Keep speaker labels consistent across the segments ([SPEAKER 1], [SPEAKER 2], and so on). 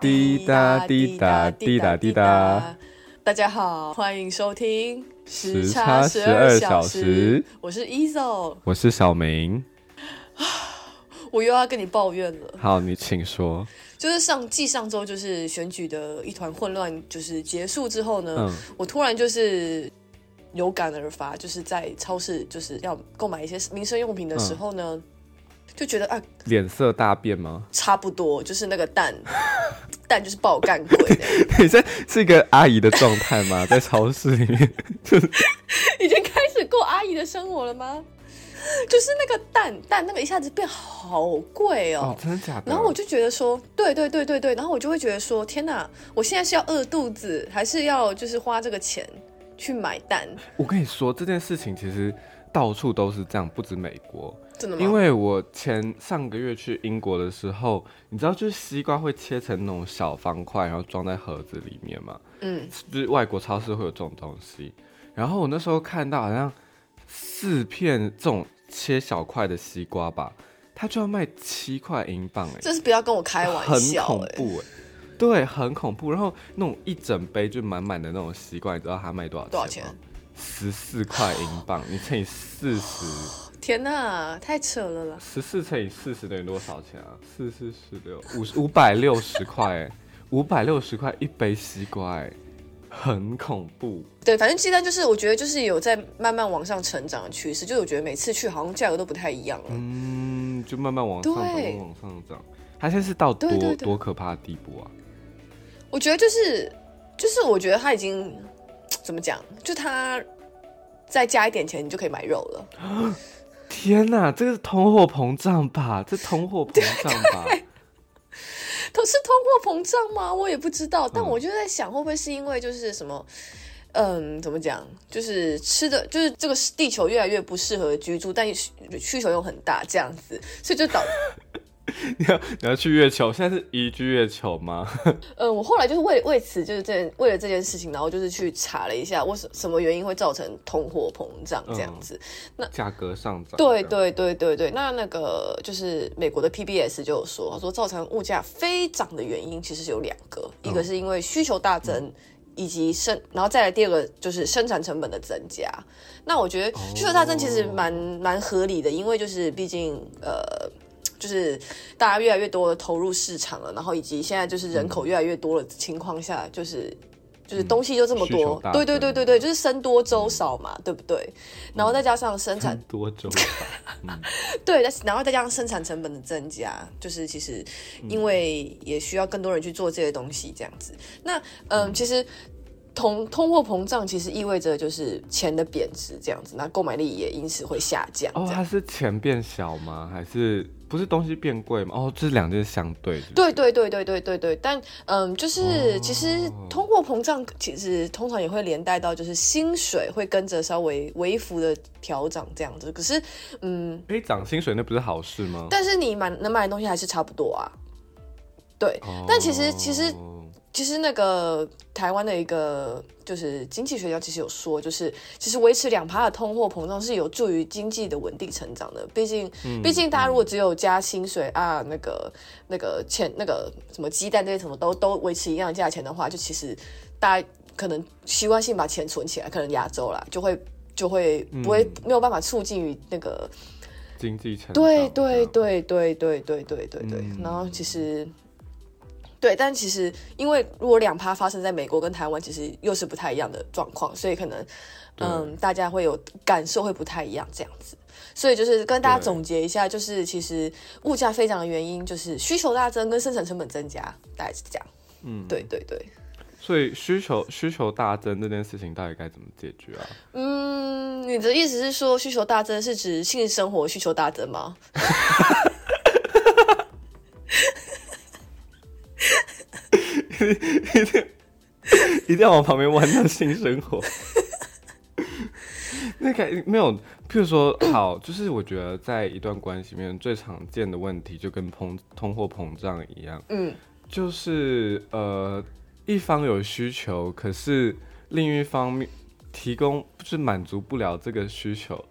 [SPEAKER 1] 滴答滴答滴答滴答，
[SPEAKER 2] 大家好，欢迎收听
[SPEAKER 1] 时差十二小时，
[SPEAKER 2] 我是 Ezo，
[SPEAKER 1] 我是小明，
[SPEAKER 2] 我又要跟你抱怨了。
[SPEAKER 1] 好，你请说。
[SPEAKER 2] 就是上继上周就是选举的一团混乱，就是结束之后呢，我突然就是有感而发，就是在超市就是要购买一些民生用品的时候呢。就觉得啊，
[SPEAKER 1] 脸色大变吗？
[SPEAKER 2] 差不多，就是那个蛋，蛋就是爆干鬼。
[SPEAKER 1] 你这是一个阿姨的状态吗？在超市里面，就 是
[SPEAKER 2] 已经开始过阿姨的生活了吗？就是那个蛋蛋，那个一下子变好贵
[SPEAKER 1] 哦，真的假的？
[SPEAKER 2] 然后我就觉得说，对对对对对，然后我就会觉得说，天哪，我现在是要饿肚子，还是要就是花这个钱去买蛋？
[SPEAKER 1] 我跟你说，这件事情其实到处都是这样，不止美国。
[SPEAKER 2] 因
[SPEAKER 1] 为我前上个月去英国的时候，你知道，就是西瓜会切成那种小方块，然后装在盒子里面嘛。嗯，就是外国超市会有这种东西。然后我那时候看到好像四片这种切小块的西瓜吧，它就要卖七块英镑哎，
[SPEAKER 2] 这是不要跟我开玩
[SPEAKER 1] 笑，很恐怖哎，对，很恐怖。然后那种一整杯就满满的那种西瓜，你知道它卖多少？
[SPEAKER 2] 多少钱？
[SPEAKER 1] 十四块英镑，你乘以四十。
[SPEAKER 2] 天呐，太扯了啦！
[SPEAKER 1] 十四乘以四十等于多少钱啊？四四十六五五百六十块，五百六十块一杯西瓜，很恐怖。
[SPEAKER 2] 对，反正鸡蛋就是我觉得就是有在慢慢往上成长的趋势，就我觉得每次去好像价格都不太一样了。
[SPEAKER 1] 嗯，就慢慢往上，慢慢往上涨。它现在是到多多可怕的地步啊？
[SPEAKER 2] 我觉得就是就是我觉得它已经怎么讲？就它再加一点钱，你就可以买肉了。
[SPEAKER 1] 天哪，这个是通货膨胀吧？这通货膨胀吧？
[SPEAKER 2] 都是通货膨胀吗？我也不知道，但我就在想，会不会是因为就是什么，嗯，怎么讲？就是吃的，就是这个地球越来越不适合居住，但需求又很大，这样子，所以就导。
[SPEAKER 1] 你要你要去月球？现在是移居月球吗？
[SPEAKER 2] 嗯，我后来就是为为此就是这为了这件事情，然后就是去查了一下，为什什么原因会造成通货膨胀这样子？
[SPEAKER 1] 那价格上涨？
[SPEAKER 2] 对对对对对。那那个就是美国的 PBS 就有说，说造成物价飞涨的原因其实是有两个，一个是因为需求大增，以及生，然后再来第二个就是生产成本的增加。那我觉得需求大增其实蛮蛮合理的，因为就是毕竟呃。就是大家越来越多的投入市场了，然后以及现在就是人口越来越多的情况下，就是就是东西就这么多，对对对对对，就是生多粥少嘛，对不对？然后再加上生产
[SPEAKER 1] 多粥少，
[SPEAKER 2] 对，然后再加上生产成本的增加，就是其实因为也需要更多人去做这些东西，这样子。那嗯，其实。通通货膨胀其实意味着就是钱的贬值，这样子，那购买力也因此会下降。
[SPEAKER 1] 哦，它是钱变小吗？还是不是东西变贵吗？哦，这两件相对。
[SPEAKER 2] 对对对对对对对，但嗯，就是其实通货膨胀其实通常也会连带到就是薪水会跟着稍微微幅的调涨这样子。可是嗯，
[SPEAKER 1] 可以，涨薪水那不是好事吗？
[SPEAKER 2] 但是你买能买的东西还是差不多啊。对，但其实其实。其实那个台湾的一个就是经济学家，其实有说，就是其实维持两趴的通货膨胀是有助于经济的稳定成长的。毕竟，毕竟大家如果只有加薪水啊，那个那个钱，那个什么鸡蛋这些什么都都维持一样的价钱的话，就其实大家可能习惯性把钱存起来，可能亚洲啦就会就会不会没有办法促进于那个
[SPEAKER 1] 经济成长。
[SPEAKER 2] 对对对对对对对对对，然后其实。对，但其实因为如果两趴发生在美国跟台湾，其实又是不太一样的状况，所以可能嗯，大家会有感受会不太一样这样子。所以就是跟大家总结一下，就是其实物价飞涨的原因就是需求大增跟生产成本增加，大概是这样。嗯，对对对。
[SPEAKER 1] 所以需求需求大增这件事情到底该怎么解决啊？
[SPEAKER 2] 嗯，你的意思是说需求大增是指性生活需求大增吗？
[SPEAKER 1] 一 定一定要往旁边弯到性生活。那个没有，譬如说，好，就是我觉得在一段关系里面最常见的问题，就跟通通货膨胀一样，嗯，就是呃，一方有需求，可是另一方面提供就是满足不了这个需求，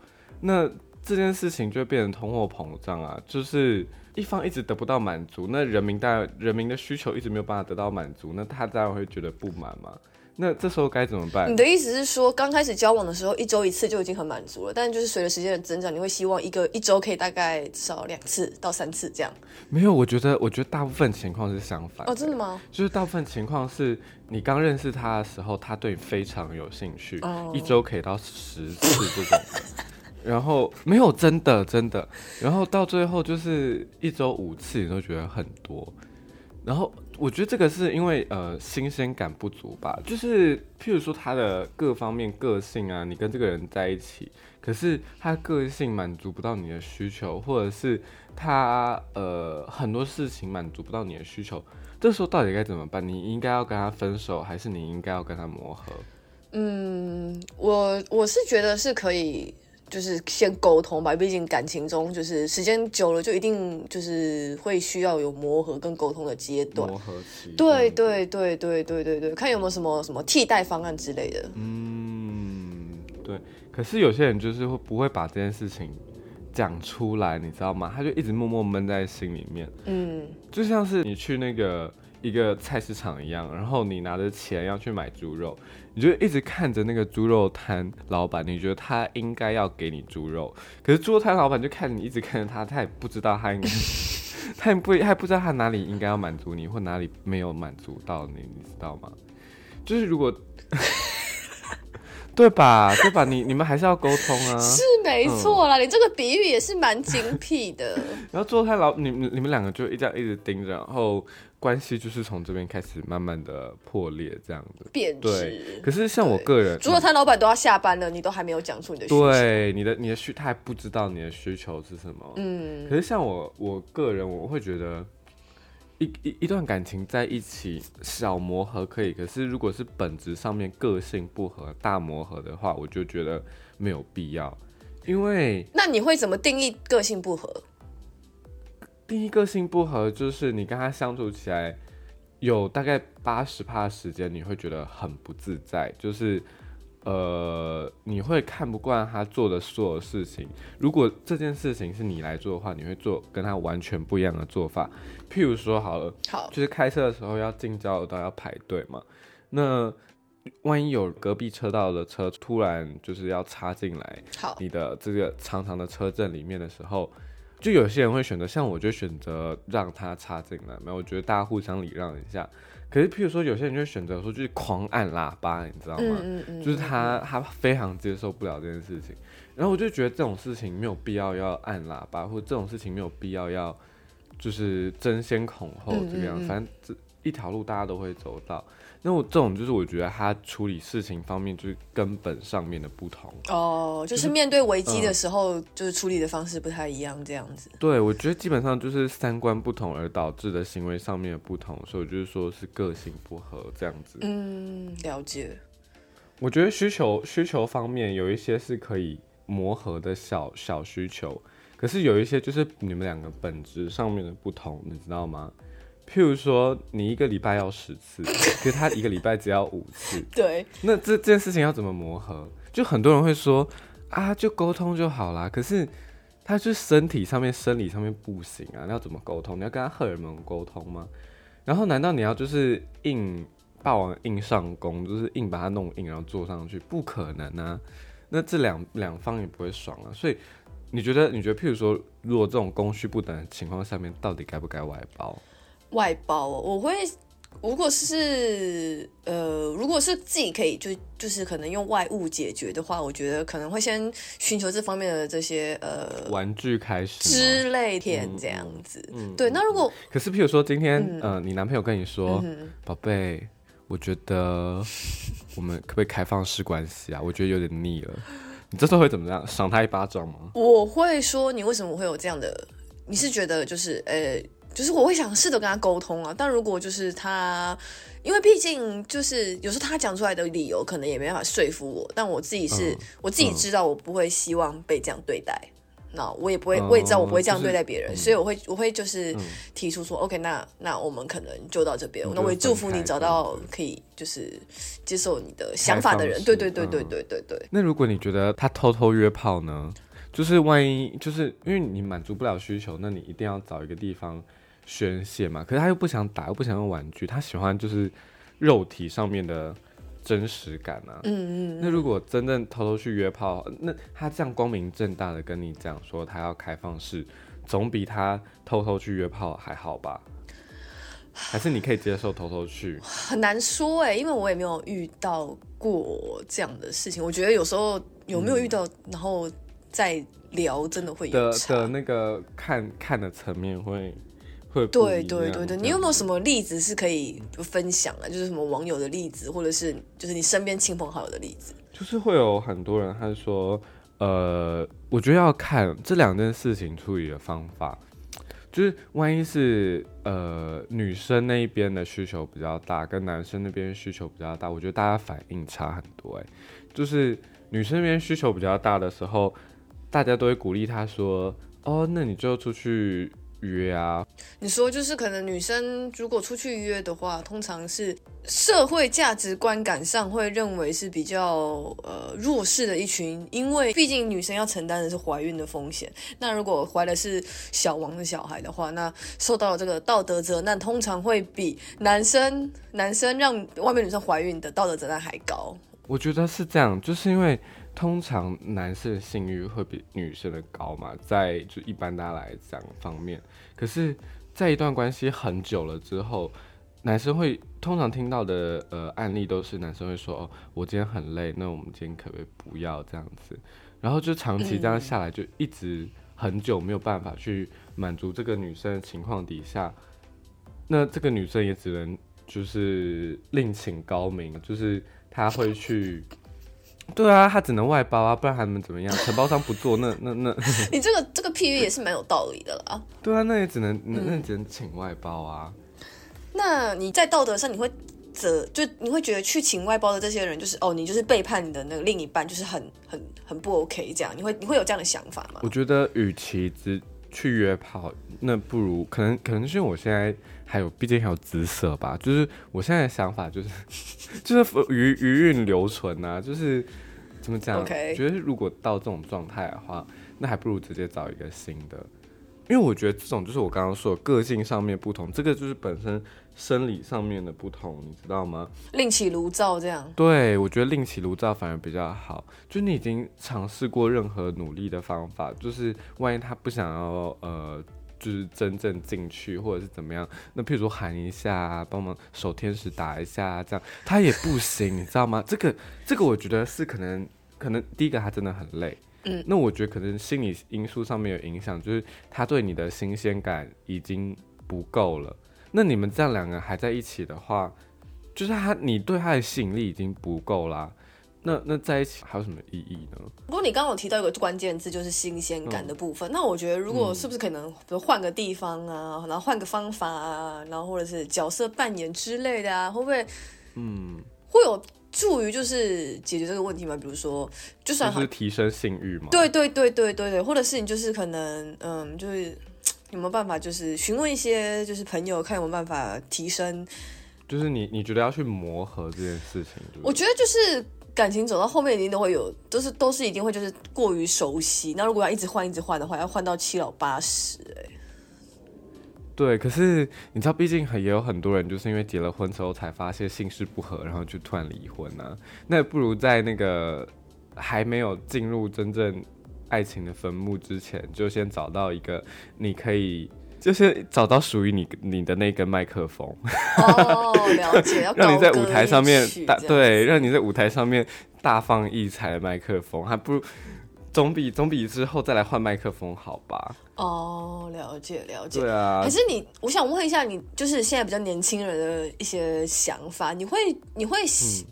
[SPEAKER 1] 那这件事情就变成通货膨胀啊，就是一方一直得不到满足，那人民当然人民的需求一直没有办法得到满足，那他当然会觉得不满嘛。那这时候该怎么办？
[SPEAKER 2] 你的意思是说，刚开始交往的时候，一周一次就已经很满足了，但就是随着时间的增长，你会希望一个一周可以大概至少两次到三次这样？
[SPEAKER 1] 没有，我觉得，我觉得大部分情况是相反。
[SPEAKER 2] 哦，真的吗？
[SPEAKER 1] 就是大部分情况是你刚认识他的时候，他对你非常有兴趣，一周可以到十次这种。然后没有真的真的，然后到最后就是一周五次，你都觉得很多。然后我觉得这个是因为呃新鲜感不足吧，就是譬如说他的各方面个性啊，你跟这个人在一起，可是他个性满足不到你的需求，或者是他呃很多事情满足不到你的需求，这时候到底该怎么办？你应该要跟他分手，还是你应该要跟他磨合？
[SPEAKER 2] 嗯，我我是觉得是可以。就是先沟通吧，毕竟感情中就是时间久了，就一定就是会需要有磨合跟沟通的阶段。
[SPEAKER 1] 磨合期。
[SPEAKER 2] 对对对对对对对，看有没有什么什么替代方案之类的。
[SPEAKER 1] 嗯，对。可是有些人就是会不会把这件事情讲出来，你知道吗？他就一直默默闷在心里面。嗯，就像是你去那个。一个菜市场一样，然后你拿着钱要去买猪肉，你就一直看着那个猪肉摊老板，你觉得他应该要给你猪肉，可是猪肉摊老板就看你一直看着他，他也不知道他应该，他也不他也不知道他哪里应该要满足你，或哪里没有满足到你，你知道吗？就是如果。对吧？对吧？你你们还是要沟通啊。
[SPEAKER 2] 是没错啦，你这个比喻也是蛮精辟的。
[SPEAKER 1] 然后做太老，你你们两个就一直一直盯着，然后关系就是从这边开始慢慢的破裂，这样的
[SPEAKER 2] 变
[SPEAKER 1] 质。可是像我个人，
[SPEAKER 2] 如果他老板都要下班了，你都还没有讲出你的需
[SPEAKER 1] 求，对你的你的需，他还不知道你的需求是什么。嗯。可是像我我个人，我会觉得。一一一段感情在一起小磨合可以，可是如果是本质上面个性不合大磨合的话，我就觉得没有必要。因为
[SPEAKER 2] 那你会怎么定义个性不合？
[SPEAKER 1] 定义个性不合就是你跟他相处起来有大概八十趴时间你会觉得很不自在，就是。呃，你会看不惯他做的所有事情。如果这件事情是你来做的话，你会做跟他完全不一样的做法。譬如说，好了，
[SPEAKER 2] 好，
[SPEAKER 1] 就是开车的时候要进交流道要排队嘛。那万一有隔壁车道的车突然就是要插进来，
[SPEAKER 2] 好，
[SPEAKER 1] 你的这个长长的车阵里面的时候，就有些人会选择，像我就选择让他插进来。没有，我觉得大家互相礼让一下。可是，譬如说，有些人就选择说，就是狂按喇叭，你知道吗？嗯嗯就是他他非常接受不了这件事情，然后我就觉得这种事情没有必要要按喇叭，或者这种事情没有必要要就是争先恐后这个样，反正这一条路大家都会走到。那我这种就是我觉得他处理事情方面就是根本上面的不同
[SPEAKER 2] 哦，就是面对危机的时候，就是处理的方式不太一样，这样子。
[SPEAKER 1] 对，我觉得基本上就是三观不同而导致的行为上面的不同，所以我就是说是个性不合这样子。
[SPEAKER 2] 嗯，了解。
[SPEAKER 1] 我觉得需求需求方面有一些是可以磨合的小小需求，可是有一些就是你们两个本质上面的不同，你知道吗？譬如说，你一个礼拜要十次，可是他一个礼拜只要五次。
[SPEAKER 2] 对。
[SPEAKER 1] 那这这件事情要怎么磨合？就很多人会说啊，就沟通就好啦。可是他就身体上面、生理上面不行啊，那要怎么沟通？你要跟他荷尔蒙沟通吗？然后难道你要就是硬霸王硬上弓，就是硬把它弄硬，然后坐上去？不可能啊！那这两两方也不会爽啊。所以你觉得？你觉得？譬如说，如果这种供需不等的情况下面，到底该不该外包？
[SPEAKER 2] 外包，我会，如果是呃，如果是自己可以就就是可能用外物解决的话，我觉得可能会先寻求这方面的这些呃
[SPEAKER 1] 玩具开始
[SPEAKER 2] 之类片这样子。对，那如果
[SPEAKER 1] 可是，譬如说今天呃，你男朋友跟你说，宝贝，我觉得我们可不可以开放式关系啊？我觉得有点腻了。你这时候会怎么样？赏他一巴掌吗？
[SPEAKER 2] 我会说，你为什么会有这样的？你是觉得就是呃。就是我会想试着跟他沟通啊，但如果就是他，因为毕竟就是有时候他讲出来的理由可能也没办法说服我，但我自己是我自己知道我不会希望被这样对待，那我也不会我也知道我不会这样对待别人，所以我会我会就是提出说，OK，那那我们可能就到这边，那我也祝福你找到可以就是接受你的想法的人，对对对对对对对。
[SPEAKER 1] 那如果你觉得他偷偷约炮呢？就是万一就是因为你满足不了需求，那你一定要找一个地方宣泄嘛。可是他又不想打，又不想用玩具，他喜欢就是肉体上面的真实感啊。嗯嗯。那如果真正偷偷去约炮，那他这样光明正大的跟你讲说他要开放式，总比他偷偷去约炮还好吧？还是你可以接受偷偷去？
[SPEAKER 2] 很难说哎，因为我也没有遇到过这样的事情。我觉得有时候有没有遇到，然后再聊，真的会有
[SPEAKER 1] 的的那个看看的层面会会
[SPEAKER 2] 对对对对。你有没有什么例子是可以分享的？就是什么网友的例子，或者是就是你身边亲朋好友的例子？
[SPEAKER 1] 就是会有很多人他说，呃，我觉得要看这两件事情处理的方法。就是万一是呃女生那一边的需求比较大，跟男生那边需求比较大，我觉得大家反应差很多哎。就是女生那边需求比较大的时候，大家都会鼓励她说：“哦，那你就出去。”约啊！
[SPEAKER 2] 你说就是可能女生如果出去约的话，通常是社会价值观感上会认为是比较呃弱势的一群，因为毕竟女生要承担的是怀孕的风险。那如果怀的是小王的小孩的话，那受到这个道德责难，通常会比男生男生让外面女生怀孕的道德责难还高。
[SPEAKER 1] 我觉得是这样，就是因为。通常男生的性欲会比女生的高嘛，在就一般大家来讲方面，可是，在一段关系很久了之后，男生会通常听到的呃案例都是男生会说哦，我今天很累，那我们今天可不可以不要这样子？然后就长期这样下来，就一直很久没有办法去满足这个女生的情况底下，那这个女生也只能就是另请高明，就是她会去。对啊，他只能外包啊，不然还能怎么样？承包商不做，那那那，
[SPEAKER 2] 你这个这个譬喻也是蛮有道理的啦。
[SPEAKER 1] 对啊，那也只能那那只能请外包啊。
[SPEAKER 2] 那你在道德上，你会责就你会觉得去请外包的这些人，就是哦，你就是背叛你的那个另一半，就是很很很不 OK 这样，你会你会有这样的想法吗？
[SPEAKER 1] 我觉得，与其只去约炮，那不如可能可能是因为我现在还有，毕竟还有姿色吧。就是我现在的想法就是，就是余余韵留存啊。就是怎么讲？觉得如果到这种状态的话，那还不如直接找一个新的。因为我觉得这种就是我刚刚说的个性上面不同，这个就是本身生理上面的不同，你知道吗？
[SPEAKER 2] 另起炉灶这样。
[SPEAKER 1] 对，我觉得另起炉灶反而比较好。就你已经尝试过任何努力的方法，就是万一他不想要呃，就是真正进去或者是怎么样，那譬如说喊一下，帮忙守天使打一下，这样他也不行，你知道吗？这个这个我觉得是可能可能第一个他真的很累。嗯，那我觉得可能心理因素上面有影响，就是他对你的新鲜感已经不够了。那你们这样两个还在一起的话，就是他你对他的吸引力已经不够啦。那那在一起还有什么意义呢？
[SPEAKER 2] 不过你刚刚有提到一个关键字，就是新鲜感的部分。那我觉得，如果是不是可能，比如换个地方啊，然后换个方法啊，然后或者是角色扮演之类的啊，会不会嗯会有？助于就是解决这个问题吗，比如说，就算
[SPEAKER 1] 是提升性欲嘛，
[SPEAKER 2] 对对对对对对，或者是你就是可能，嗯，就是有没有办法，就是询问一些就是朋友，看有没有办法提升。
[SPEAKER 1] 就是你你觉得要去磨合这件事情，
[SPEAKER 2] 我觉得就是感情走到后面一定都会有，都是都是一定会就是过于熟悉。那如果要一直换一直换的话，要换到七老八十，哎。
[SPEAKER 1] 对，可是你知道，毕竟也有很多人就是因为结了婚之后才发现性事不合，然后就突然离婚啊。那不如在那个还没有进入真正爱情的坟墓之前，就先找到一个你可以，就是找到属于你你的那根麦克风。
[SPEAKER 2] 哦，了解，
[SPEAKER 1] 让你在舞台上面大对，让你在舞台上面大放异彩的麦克风，还不如。总比总比之后再来换麦克风好吧？
[SPEAKER 2] 哦，了解了解。
[SPEAKER 1] 对啊，
[SPEAKER 2] 可是你，我想问一下你，就是现在比较年轻人的一些想法，你会你会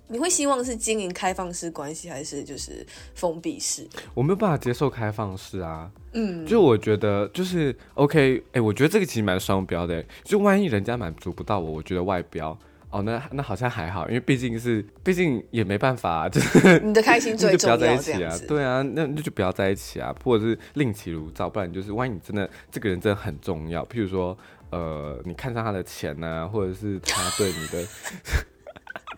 [SPEAKER 2] 你会希望是经营开放式关系，还是就是封闭式？
[SPEAKER 1] 我没有办法接受开放式啊。嗯，就我觉得就是 OK，哎，我觉得这个其实蛮双标的。就万一人家满足不到我，我觉得外标。哦，那那好像还好，因为毕竟是，毕竟也没办法，就是
[SPEAKER 2] 你的开心 最重要，
[SPEAKER 1] 在一起啊，对啊，那那就不要在一起啊，或者是另起炉灶，不然就是万一你真的这个人真的很重要，譬如说，呃，你看上他的钱呢，或者是他对你的。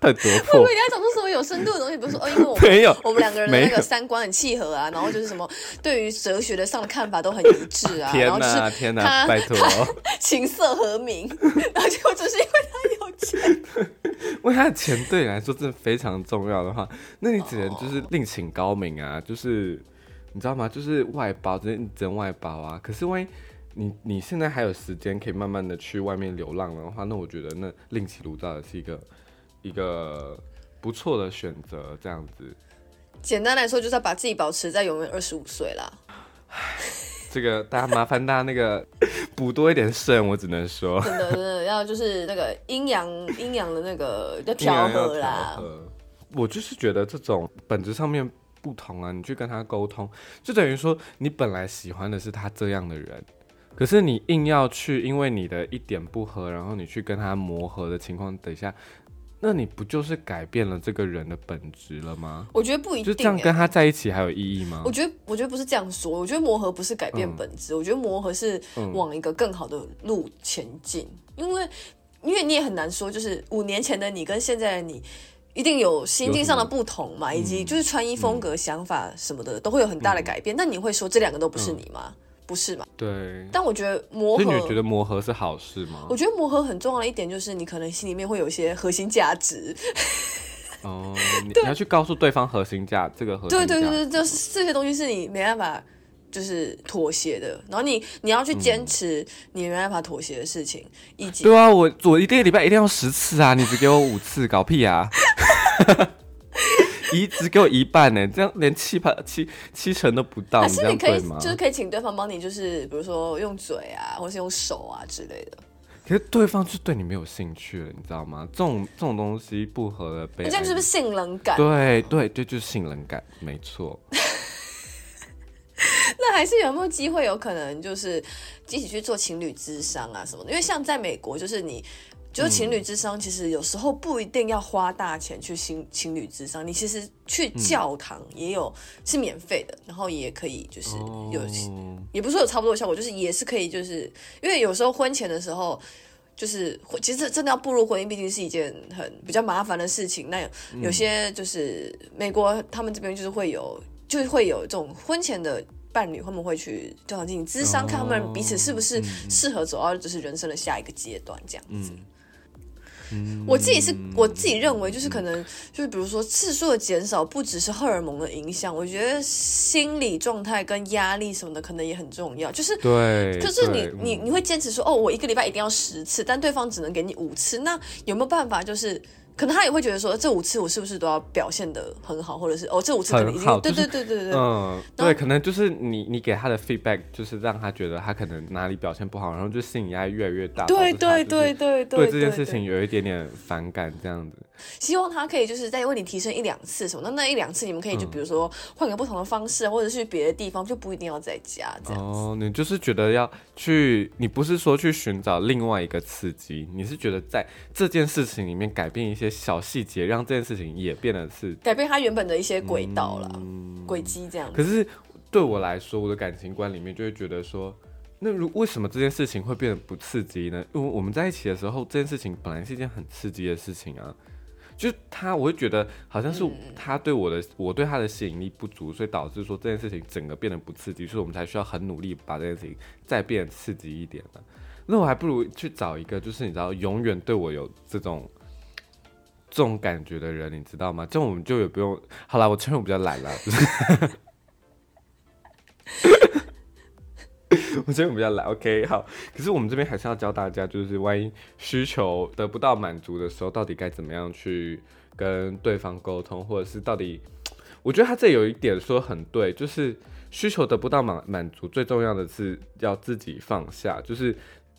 [SPEAKER 1] 很夺魄。
[SPEAKER 2] 我以为要讲出什么有深度的东西，比如说哦，因为我
[SPEAKER 1] 没有
[SPEAKER 2] 我们两个人的那个三观很契合啊，然后就是什么对于哲学的上的看法都很一致啊，
[SPEAKER 1] 天
[SPEAKER 2] 然后就是
[SPEAKER 1] 哪天哪，
[SPEAKER 2] 他
[SPEAKER 1] 拜托，
[SPEAKER 2] 琴瑟和鸣，然后结果只是因为他有钱。
[SPEAKER 1] 为他的钱对你来说真的非常重要的话，那你只能就是另请高明啊，就是你知道吗？就是外包，只能只能外包啊。可是万一你你现在还有时间可以慢慢的去外面流浪的话，那我觉得那另起炉灶也是一个一个不错的选择，这样子。
[SPEAKER 2] 简单来说，就是要把自己保持在永远二十五岁啦。
[SPEAKER 1] 这个大家麻烦大家那个补多一点肾，我只能说。
[SPEAKER 2] 真的真的要就是那个阴阳 阴阳的那个要调和啦。
[SPEAKER 1] 我就是觉得这种本质上面不同啊，你去跟他沟通，就等于说你本来喜欢的是他这样的人，可是你硬要去因为你的一点不合，然后你去跟他磨合的情况等一下，那你不就是改变了这个人的本质了吗？
[SPEAKER 2] 我觉得不一定、欸，
[SPEAKER 1] 就这样跟他在一起还有意义吗
[SPEAKER 2] 我？觉得，我觉得不是这样说。我觉得磨合不是改变本质，我觉得磨合是往一个更好的路前进。因为，因为你也很难说，就是五年前的你跟现在的你，一定有心境上的不同嘛，以及就是穿衣风格、想法什么的，都会有很大的改变。那你会说这两个都不是你吗？不是嘛？
[SPEAKER 1] 对，
[SPEAKER 2] 但我觉得磨合，
[SPEAKER 1] 所以你觉得磨合是好事吗
[SPEAKER 2] 我？觉得磨合很重要的一点就是，你可能心里面会有一些核心价值。
[SPEAKER 1] 哦，你你要去告诉对方核心价，这个核心
[SPEAKER 2] 对对对，就是这些东西是你没办法就是妥协的，然后你你要去坚持你没办法妥协的事情，以及
[SPEAKER 1] 对啊，我我一个礼拜一定要十次啊，你只给我五次，搞屁啊！一只给我一半呢，这样连七八七七成都不到，
[SPEAKER 2] 还是你可以？就是可以请对方帮你，就是比如说用嘴啊，或是用手啊之类的，
[SPEAKER 1] 可是对方就对你没有兴趣了，你知道吗？这种这种东西不合的被
[SPEAKER 2] 这样是不是性冷感？
[SPEAKER 1] 对对对，就是性冷感，没错。
[SPEAKER 2] 那还是有没有机会，有可能就是一起去做情侣智商啊什么的？因为像在美国，就是你。就是情侣智商，其实有时候不一定要花大钱去情情侣智商，你其实去教堂也有是免费的，然后也可以就是有，
[SPEAKER 1] 哦
[SPEAKER 2] 也不是说有差不多的效果，就是也是可以，就是因为有时候婚前的时候。就是其实真的要步入婚姻，毕竟是一件很比较麻烦的事情。那有有些就是美国他们这边就是会有，就是会有这种婚前的伴侣，他们会去教堂进行咨商，看他们彼此是不是适合走到就是人生的下一个阶段这样子。我自己是我自己认为，就是可能就是比如说次数的减少，不只是荷尔蒙的影响，我觉得心理状态跟压力什么的可能也很重要。就是
[SPEAKER 1] 对，
[SPEAKER 2] 就是你你你会坚持说哦，我一个礼拜一定要十次，但对方只能给你五次，那有没有办法就是？可能他也会觉得说，这五次我是不是都要表现的很好，或者是哦，这五次可能已经对对对对对对，
[SPEAKER 1] 嗯，对，可能就是你你给他的 feedback 就是让他觉得他可能哪里表现不好，然后就心理压力越来越大，
[SPEAKER 2] 对
[SPEAKER 1] 导致他就是
[SPEAKER 2] 对对对
[SPEAKER 1] 对这件事情有一点点反感这样子。
[SPEAKER 2] 希望他可以就是再为你提升一两次什么，那那一两次你们可以就比如说换个不同的方式，或者是去别的地方，就不一定要在家这样。
[SPEAKER 1] 哦，你就是觉得要去，你不是说去寻找另外一个刺激，你是觉得在这件事情里面改变一些小细节，让这件事情也变得是。
[SPEAKER 2] 改变他原本的一些轨道啦，轨迹这样子。
[SPEAKER 1] 可是对我来说，我的感情观里面就会觉得说，那如为什么这件事情会变得不刺激呢？因为我们在一起的时候，这件事情本来是一件很刺激的事情啊。就是他，我会觉得好像是他对我的，我对他的吸引力不足，所以导致说这件事情整个变得不刺激，所以我们才需要很努力把这件事情再变得刺激一点的。那我还不如去找一个，就是你知道，永远对我有这种这种感觉的人，你知道吗？这样我们就也不用。好了，我承认我比较懒啦，就 是 我觉得我比较懒。OK，好。可是我们这边还是要教大家，就是万一需求得不到满足的时候，到底该怎么样去跟对方沟通，或者是到底，我觉得他这有一点说很对，就是需求得不到满满足，最重要的是要自己放下，就是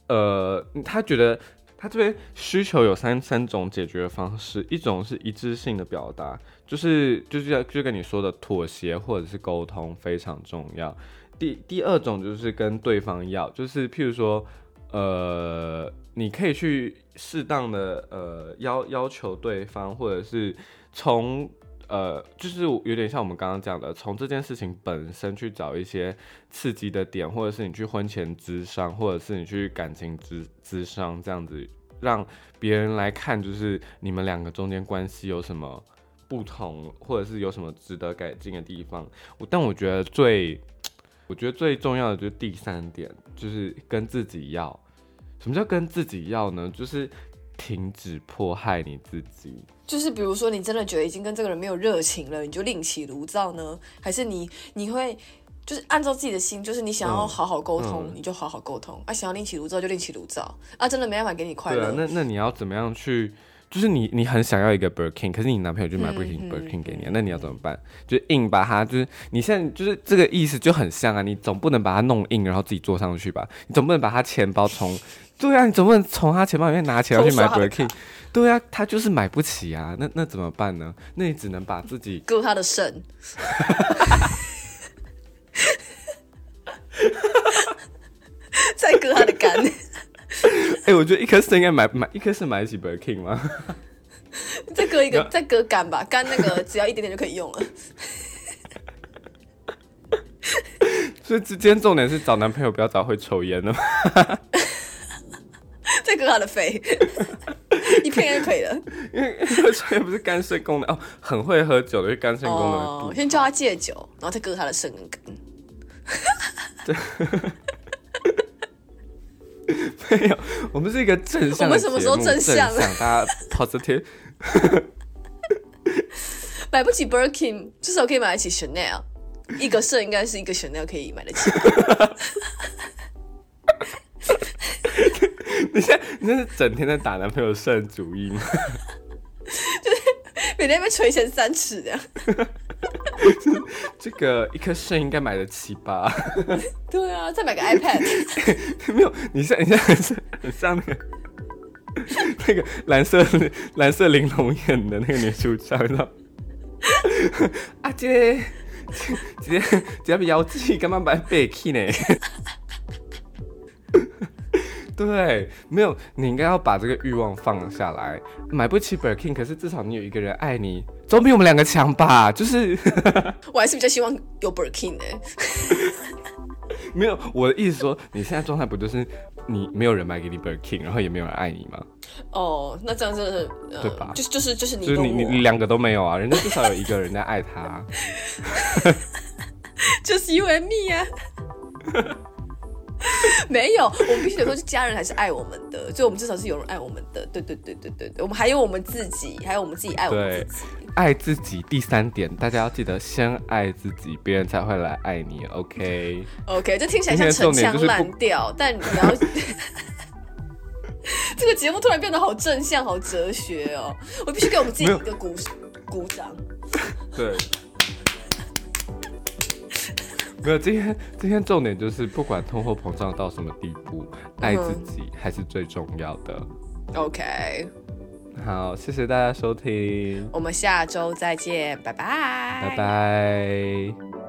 [SPEAKER 1] 呃，他觉得他这边需求有三三种解决方式，一种是一致性的表达，就是就是要就跟你说的妥协或者是沟通非常重要。第第二种就是跟对方要，就是譬如说，呃，你可以去适当的呃要要求对方，或者是从呃，就是有点像我们刚刚讲的，从这件事情本身去找一些刺激的点，或者是你去婚前咨商，或者是你去感情咨咨商这样子让别人来看，就是你们两个中间关系有什么不同，或者是有什么值得改进的地方。我但我觉得最，我觉得最重要的就是第三点，就是跟自己要。什么叫跟自己要呢？就是停止迫害你自己。
[SPEAKER 2] 就是比如说，你真的觉得已经跟这个人没有热情了，你就另起炉灶呢？还是你你会就是按照自己的心，就是你想要好好沟通，你就好好沟通；啊，想要另起炉灶就另起炉灶。啊，真的没办法给你快乐。
[SPEAKER 1] 那那你要怎么样去？就是你你很想要一个 Birkin，可是你男朋友就买 Birkin Birkin 给你，那你要怎么办？就硬把它，就是你现在就是这个意思就很像啊，你总不能把它弄硬，然后自己坐上去吧？你总不能把他钱包从对啊，你总不能从他钱包里面拿钱要去买 Birkin？对啊，他就是买不起啊，那那怎么办呢？那你只能把自己
[SPEAKER 2] 割他的肾，再割他的肝。
[SPEAKER 1] 哎，我觉得一颗肾应该买买一颗肾买得起 Birkin 吗？
[SPEAKER 2] 再割一个，再割肝吧，肝那个 只要一点点就可以用了。
[SPEAKER 1] 所以今天重点是找男朋友，不要找会抽烟的。
[SPEAKER 2] 再割他的肺，一片就可以了。
[SPEAKER 1] 因为会抽烟不是肝肾功能哦，很会喝酒的，肝肾功能。
[SPEAKER 2] 哦先叫他戒酒，然后再割他的肾跟肝。
[SPEAKER 1] 没有，我们是一个正向。
[SPEAKER 2] 我们什么时候
[SPEAKER 1] 正
[SPEAKER 2] 向？
[SPEAKER 1] 大家 positive。
[SPEAKER 2] 买不起 Birkin，至少可以买得起 Chanel。一个肾应该是一个 Chanel 可以买得起。
[SPEAKER 1] 你现在你这是整天在打男朋友肾主意吗？
[SPEAKER 2] 就 是 每天被垂涎三尺这样。
[SPEAKER 1] 这个一颗肾应该买得起吧？
[SPEAKER 2] 对啊，再买个 iPad。
[SPEAKER 1] 没有，你像你现在很像那个那个蓝色蓝色玲珑眼的那个女主角，你知道？阿姐，姐姐姐比腰肌，干嘛买 Birkin 呢？对，没有，你应该要把这个欲望放下来。买不起 Birkin，可是至少你有一个人爱你，总比我们两个强吧？就是，
[SPEAKER 2] 我还是比较希望有 Birkin 的。
[SPEAKER 1] 没有，我的意思说，你现在状态不就是你没有人买给你 Birkin，然后也没有人爱你吗？
[SPEAKER 2] 哦，那这样真的是
[SPEAKER 1] 对吧？
[SPEAKER 2] 就是就是就是你，
[SPEAKER 1] 就是你你你两个都没有啊？人家至少有一个人在爱他。
[SPEAKER 2] 就是 you and me 啊。没有，我们必须得说，是家人还是爱我们的，所以我们至少是有人爱我们的。对对对对对对，我们还有我们自己，还有我们自己爱我们自己。
[SPEAKER 1] 爱自己，第三点，大家要记得先爱自己，别人才会来爱你。OK，OK，
[SPEAKER 2] 这听起来像陈腔滥调，但你要 这个节目突然变得好正向、好哲学哦，我必须给我们自己一个鼓鼓掌。
[SPEAKER 1] 对。没有，今天今天重点就是不管通货膨胀到什么地步，爱自己还是最重要的。
[SPEAKER 2] OK，
[SPEAKER 1] 好，谢谢大家收听，
[SPEAKER 2] 我们下周再见，拜拜，
[SPEAKER 1] 拜拜。